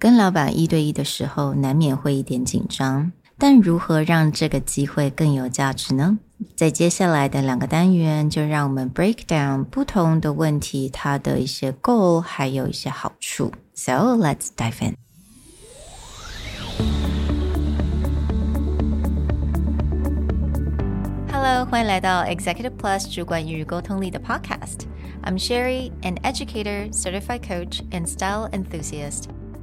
跟老板一对一的时候，难免会一点紧张。但如何让这个机会更有价值呢？在接下来的两个单元，就让我们 break down 不同的问题，它的一些 goal，还有一些好处。So let's dive in. Hello，欢迎来到 Executive Plus 主管与沟通力的 Podcast。I'm Sherry, an educator, certified coach, and style enthusiast.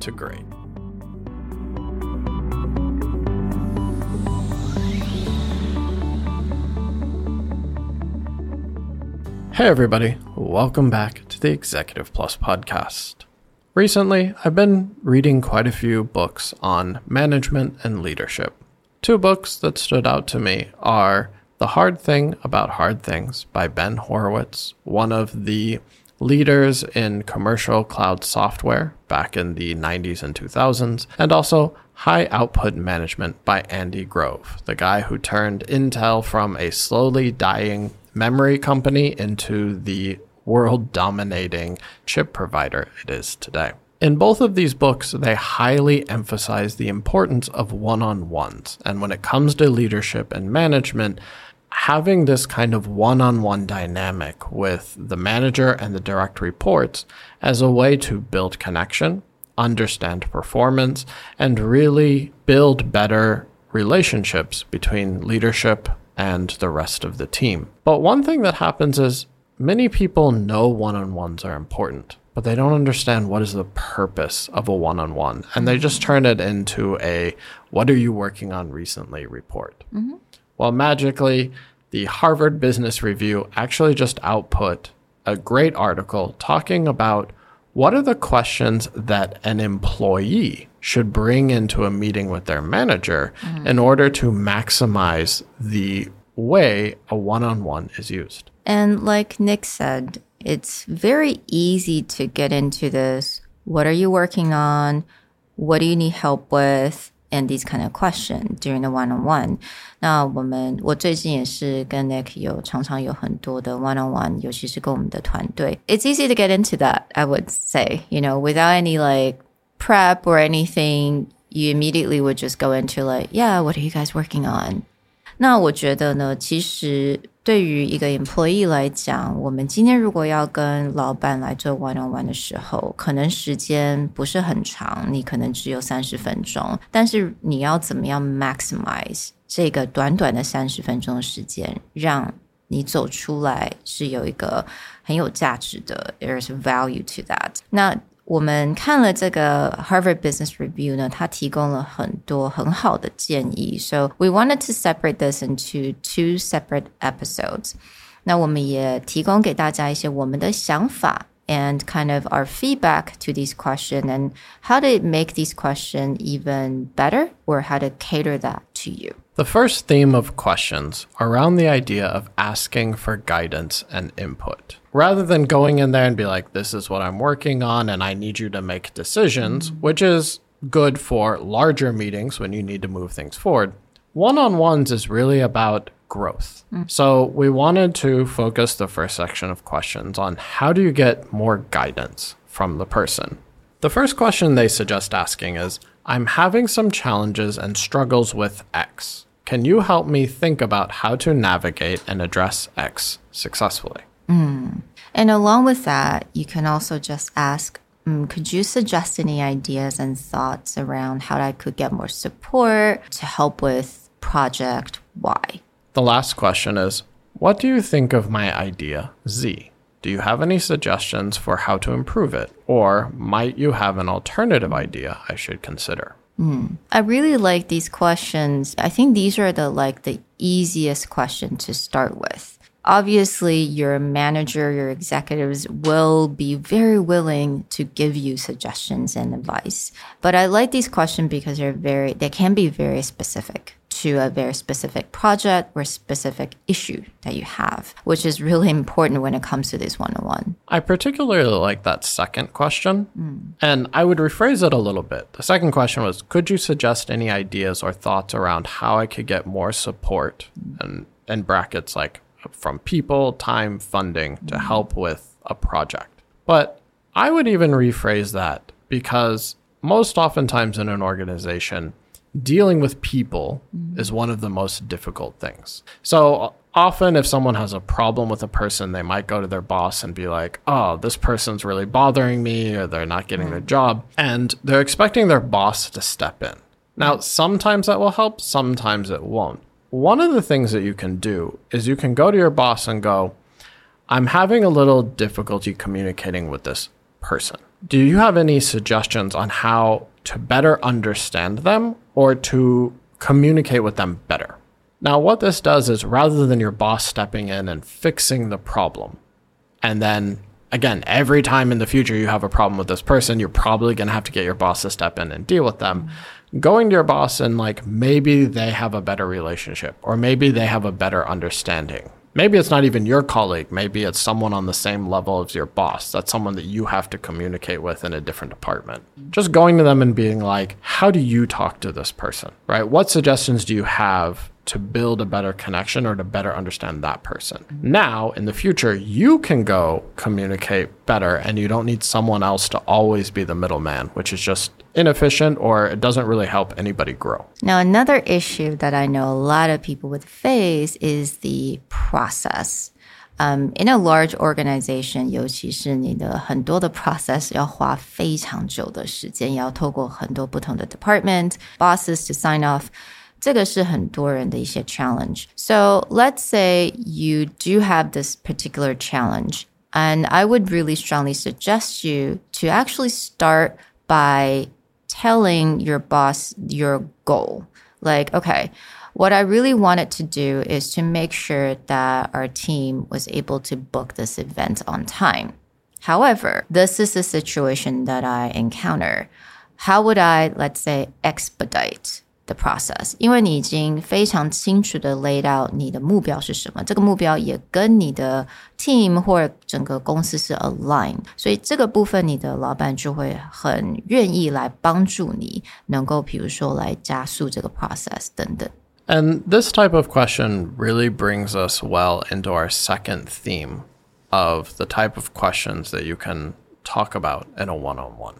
to great. Hey, everybody, welcome back to the Executive Plus podcast. Recently, I've been reading quite a few books on management and leadership. Two books that stood out to me are The Hard Thing About Hard Things by Ben Horowitz, one of the leaders in commercial cloud software back in the 90s and 2000s, and also High Output Management by Andy Grove, the guy who turned Intel from a slowly dying memory company into the world dominating chip provider it is today. In both of these books, they highly emphasize the importance of one on ones. And when it comes to leadership and management, having this kind of one on one dynamic with the manager and the direct reports as a way to build connection, understand performance, and really build better relationships between leadership and the rest of the team. But one thing that happens is many people know one on ones are important, but they don't understand what is the purpose of a one on one. And they just turn it into a what are you working on recently report. Mm-hmm. Well, magically, the Harvard Business Review actually just output a great article talking about what are the questions that an employee should bring into a meeting with their manager mm. in order to maximize the way a one on one is used. And like Nick said, it's very easy to get into this. What are you working on? What do you need help with? and these kind of questions during the one on one。那我们我最近也是跟 Nick 有常常有很多的 one on one，尤其是跟我们的团队。It's easy to get into that, I would say. You know, without any like prep or anything, you immediately would just go into like, yeah, what are you guys working on? 那我觉得呢，其实对于一个 employee 来讲，我们今天如果要跟老板来做 one on one 的时候，可能时间不是很长，你可能只有三十分钟，但是你要怎么样 maximize 这个短短的三十分钟的时间，让你走出来是有一个很有价值的，there's value to that。那我们看了这个 Harvard Business Review 呢，它提供了很多很好的建议。So we wanted to separate this into two separate episodes。那我们也提供给大家一些我们的想法 and kind of our feedback to these questions and how to make these questions even better or how to cater that to you. The first theme of questions around the idea of asking for guidance and input. Rather than going in there and be like, this is what I'm working on and I need you to make decisions, which is good for larger meetings when you need to move things forward. One on ones is really about growth. Mm. So we wanted to focus the first section of questions on how do you get more guidance from the person? The first question they suggest asking is I'm having some challenges and struggles with X. Can you help me think about how to navigate and address X successfully? Mm. And along with that, you can also just ask, mm, could you suggest any ideas and thoughts around how I could get more support to help with project Y? The last question is, what do you think of my idea Z? Do you have any suggestions for how to improve it? Or might you have an alternative idea I should consider? Mm. I really like these questions. I think these are the like the easiest question to start with. obviously your manager, your executives will be very willing to give you suggestions and advice. But I like these questions because they're very, they can be very specific to a very specific project or specific issue that you have, which is really important when it comes to this one on one. I particularly like that second question, mm. and I would rephrase it a little bit. The second question was Could you suggest any ideas or thoughts around how I could get more support mm. and in brackets like from people, time, funding to mm. help with a project? But I would even rephrase that because most oftentimes in an organization, dealing with people mm-hmm. is one of the most difficult things. So often, if someone has a problem with a person, they might go to their boss and be like, oh, this person's really bothering me, or they're not getting mm-hmm. their job. And they're expecting their boss to step in. Now, sometimes that will help, sometimes it won't. One of the things that you can do is you can go to your boss and go, I'm having a little difficulty communicating with this person. Do you have any suggestions on how to better understand them or to communicate with them better. Now, what this does is rather than your boss stepping in and fixing the problem, and then again, every time in the future you have a problem with this person, you're probably going to have to get your boss to step in and deal with them. Mm-hmm. Going to your boss and like maybe they have a better relationship or maybe they have a better understanding maybe it's not even your colleague. Maybe it's someone on the same level as your boss. That's someone that you have to communicate with in a different department. Just going to them and being like, how do you talk to this person? Right? What suggestions do you have to build a better connection or to better understand that person. Now, in the future, you can go communicate better and you don't need someone else to always be the middleman, which is just inefficient or it doesn't really help anybody grow. Now, another issue that I know a lot of people would face is the process. Um, in a large organization，尤其是你的很多的 process 要花非常久的时间，要透过很多不同的 department bosses to sign off。这个是很多人的一些 challenge. So let's say you do have this particular challenge, and I would really strongly suggest you to actually start by telling your boss your goal. Like, okay, what I really wanted to do is to make sure that our team was able to book this event on time. However, this is a situation that I encounter. How would I, let's say, expedite the process，因为你已经非常清楚的 laid out 你的目标是什么，这个目标也跟你的 team 或者整个公司是 align，所以这个部分你的老板就会很愿意来帮助你，能够比如说来加速这个 process 等等。And this type of question really brings us well into our second theme of the type of questions that you can talk about in a one on one.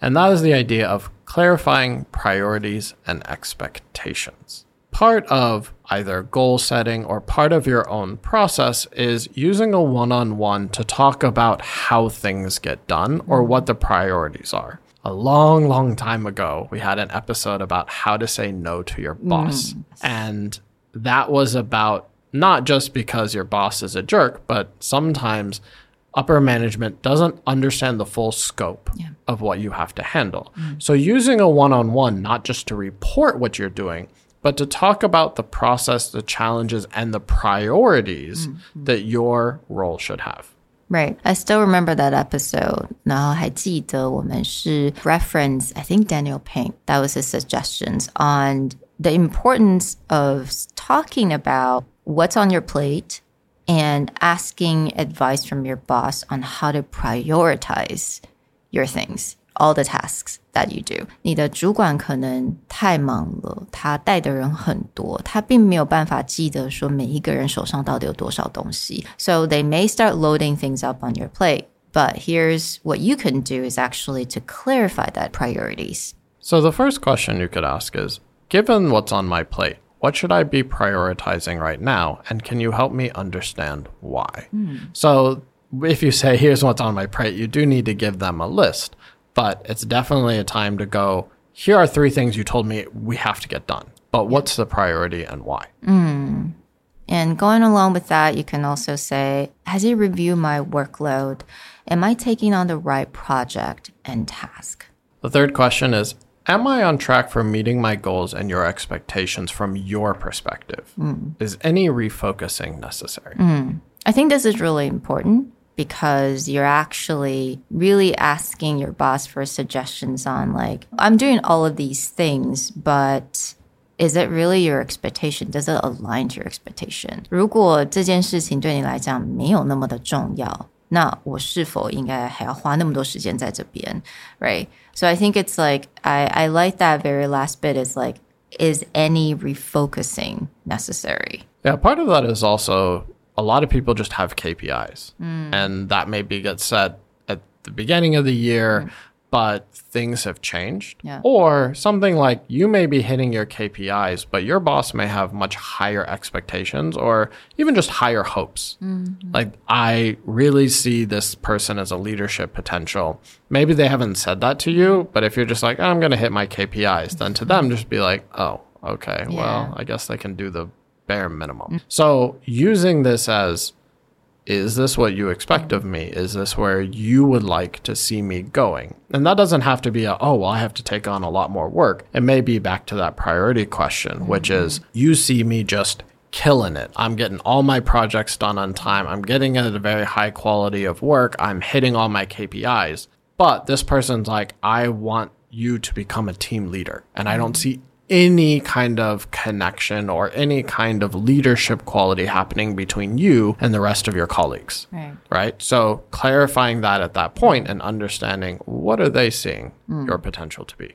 And that is the idea of clarifying priorities and expectations. Part of either goal setting or part of your own process is using a one on one to talk about how things get done or what the priorities are. A long, long time ago, we had an episode about how to say no to your boss. Mm. And that was about not just because your boss is a jerk, but sometimes upper management doesn't understand the full scope yeah. of what you have to handle. Mm. So using a one-on-one not just to report what you're doing, but to talk about the process, the challenges and the priorities mm-hmm. that your role should have. Right. I still remember that episode. 然后还记得我们是 reference, I think Daniel Pink. That was his suggestions on the importance of talking about what's on your plate and asking advice from your boss on how to prioritize your things, all the tasks that you do. 你的主管可能太忙了，他带的人很多，他并没有办法记得说每一个人手上到底有多少东西。So they may start loading things up on your plate. But here's what you can do is actually to clarify that priorities. So the first question you could ask is, given what's on my plate, what should I be prioritizing right now? And can you help me understand why? Mm. So, if you say, here's what's on my plate, you do need to give them a list, but it's definitely a time to go, here are three things you told me we have to get done, but what's the priority and why? Mm. And going along with that, you can also say, as you review my workload? Am I taking on the right project and task? The third question is, Am I on track for meeting my goals and your expectations from your perspective? Is any refocusing necessary? I think this is really important because you're actually really asking your boss for suggestions on like I'm doing all of these things, but is it really your expectation? Does it align to your expectation? 如果这件事情对你来讲没有那么的重要， 那我是否应该还要花那么多时间在这边？Right? So I think it's like I I like that very last bit is like is any refocusing necessary? Yeah, part of that is also a lot of people just have KPIs, and that maybe gets set at the beginning of the year, but things have changed. Yeah. Or something like you may be hitting your KPIs, but your boss may have much higher expectations or even just higher hopes. Mm-hmm. Like, I really see this person as a leadership potential. Maybe they haven't said that to you, but if you're just like, I'm going to hit my KPIs, then to them, just be like, oh, okay, well, I guess they can do the bare minimum. So using this as is this what you expect of me? Is this where you would like to see me going? And that doesn't have to be a, oh, well, I have to take on a lot more work. It may be back to that priority question, which is you see me just killing it. I'm getting all my projects done on time. I'm getting at a very high quality of work. I'm hitting all my KPIs. But this person's like, I want you to become a team leader. And I don't see any kind of connection or any kind of leadership quality happening between you and the rest of your colleagues. Right. Right? So clarifying that at that point and understanding what are they seeing hmm. your potential to be.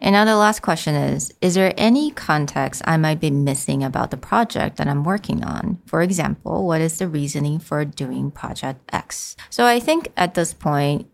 And now the last question is Is there any context I might be missing about the project that I'm working on? For example, what is the reasoning for doing project X? So I think at this point,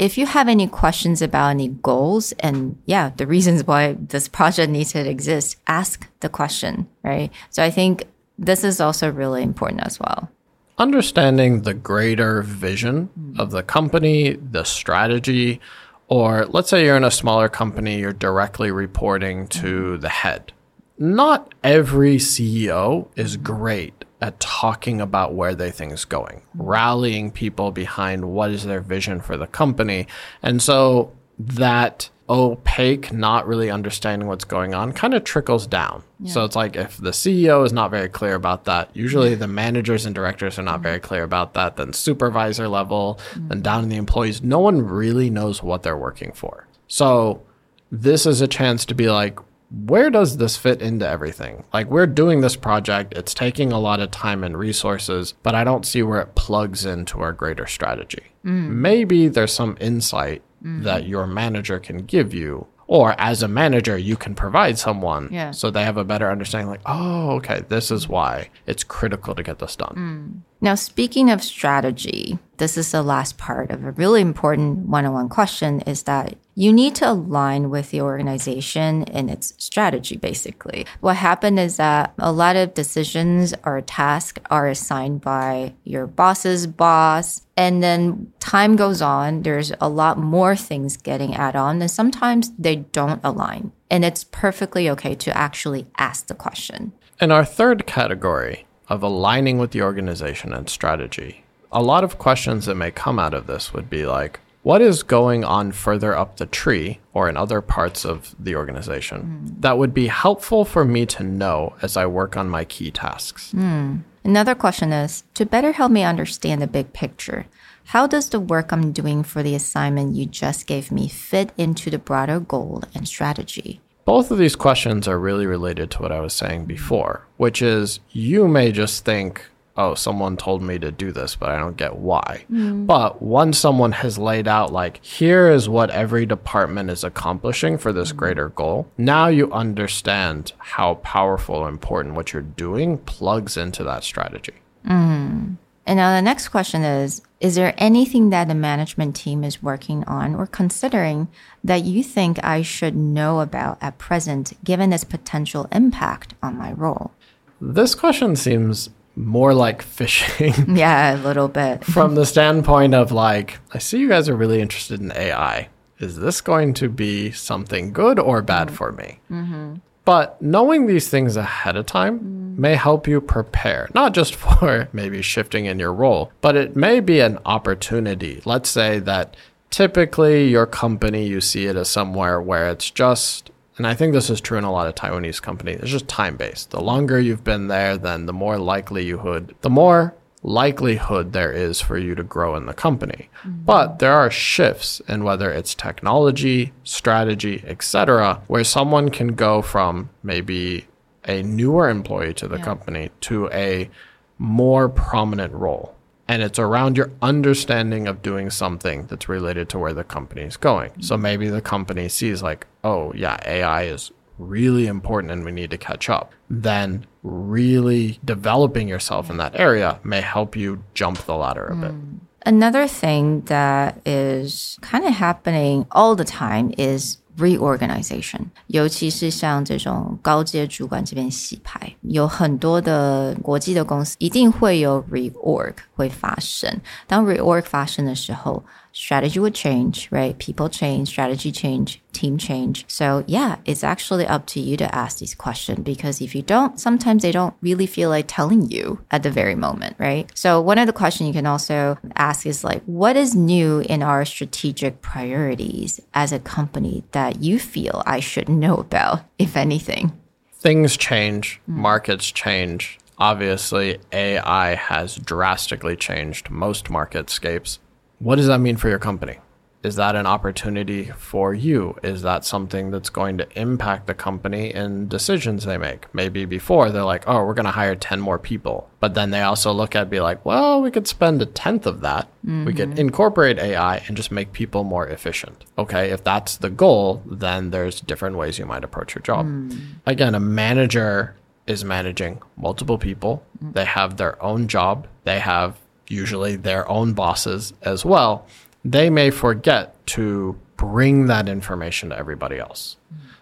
if you have any questions about any goals and yeah, the reasons why this project needs to exist, ask the question, right? So I think this is also really important as well. understanding the greater vision of the company, the strategy, or let's say you're in a smaller company, you're directly reporting to the head. Not every CEO is great at talking about where they think is going, rallying people behind what is their vision for the company. And so that opaque, not really understanding what's going on kind of trickles down. So it's like if the CEO is not very clear about that, usually the managers and directors are not very clear about that, then supervisor level, mm. then down in the employees, no one really knows what they're working for. So this is a chance to be like, where does this fit into everything? Like, we're doing this project, it's taking a lot of time and resources, but I don't see where it plugs into our greater strategy. Mm. Maybe there's some insight mm-hmm. that your manager can give you. Or as a manager, you can provide someone Yeah. so they have a better understanding, like, oh, okay, this is why it's critical to get this done. Mm. Now, speaking of strategy, this is the last part of a really important one on one question is that you need to align with the organization and its strategy, basically. What happened is that a lot of decisions or tasks are assigned by your boss's boss. And then time goes on, there's a lot more things getting added on, and sometimes they don't align. And it's perfectly okay to actually ask the question. In our third category of aligning with the organization and strategy, a lot of questions that may come out of this would be like, what is going on further up the tree or in other parts of the organization hmm. that would be helpful for me to know as I work on my key tasks? Hmm. Another question is to better help me understand the big picture. How does the work I'm doing for the assignment you just gave me fit into the broader goal and strategy? Both of these questions are really related to what I was saying before, which is you may just think, oh, someone told me to do this, but I don't get why. Mm. But once someone has laid out, like, here is what every department is accomplishing for this mm. greater goal, now you understand how powerful or important what you're doing plugs into that strategy. Mm. And now the next question is Is there anything that the management team is working on or considering that you think I should know about at present, given its potential impact on my role? This question seems more like fishing. Yeah, a little bit. from the standpoint of like, I see you guys are really interested in AI. Is this going to be something good or bad for me? Mm-hmm. But knowing these things ahead of time may help you prepare, not just for maybe shifting in your role, but it may be an opportunity. Let's say that typically your company, you see it as somewhere where it's just, and I think this is true in a lot of Taiwanese companies, it's just time based. The longer you've been there, then the more would, the more likelihood there is for you to grow in the company. Mm-hmm. But there are shifts in whether it's technology, strategy, etc., where someone can go from maybe a newer employee to the yeah. company to a more prominent role. And it's around your understanding of doing something that's related to where the company is going. Mm-hmm. So maybe the company sees, like, oh, yeah, AI is really important and we need to catch up. Then really developing yourself in that area may help you jump the ladder a bit. Mm. Another thing that is kind of happening all the time is reorganization，尤其是像这种高阶主管这边洗牌，有很多的国际的公司一定会有 reorg 会发生。当 reorg 发生的时候 ，strategy would change, right? People change, strategy change, team change. So yeah, it's actually up to you to ask these questions because if you don't, sometimes they don't really feel like telling you at the very moment, right? So one of the questions you can also ask is like, what is new in our strategic priorities as a company that you feel I should know about, if anything? Things change, mm. markets change. Obviously, AI has drastically changed most marketscapes what does that mean for your company? Is that an opportunity for you? Is that something that's going to impact the company in decisions they make? Maybe before they're like, oh, we're going to hire 10 more people. But then they also look at be like, well, we could spend a tenth of that. Mm-hmm. We could mm-hmm. incorporate AI and just make people more efficient. Okay. If that's the goal, then there's different ways you might approach your job. Mm. Again, a manager is managing multiple people. Mm. They have their own job. They have usually their own bosses as well, they may forget to bring that information to everybody else.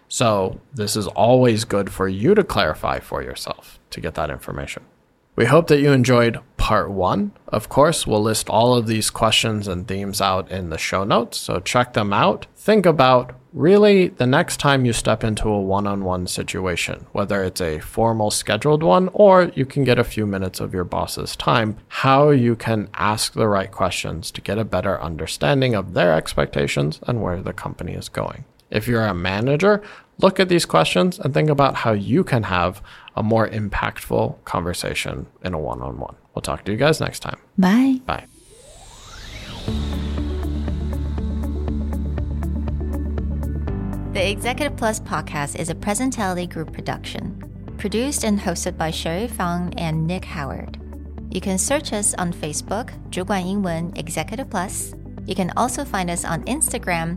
So, this is always good for you to clarify for yourself to get that information. We hope that you enjoyed part one. Of course, we'll list all of these questions and themes out in the show notes, so check them out. Think about really the next time you step into a one on one situation, whether it's a formal scheduled one or you can get a few minutes of your boss's time, how you can ask the right questions to get a better understanding of their expectations and where the company is going. If you're a manager, look at these questions and think about how you can have a more impactful conversation in a one on one. We'll talk to you guys next time. Bye. Bye. The Executive Plus podcast is a Presentality Group production, produced and hosted by Sherry Fang and Nick Howard. You can search us on Facebook, 主管英文 Executive Plus. You can also find us on Instagram,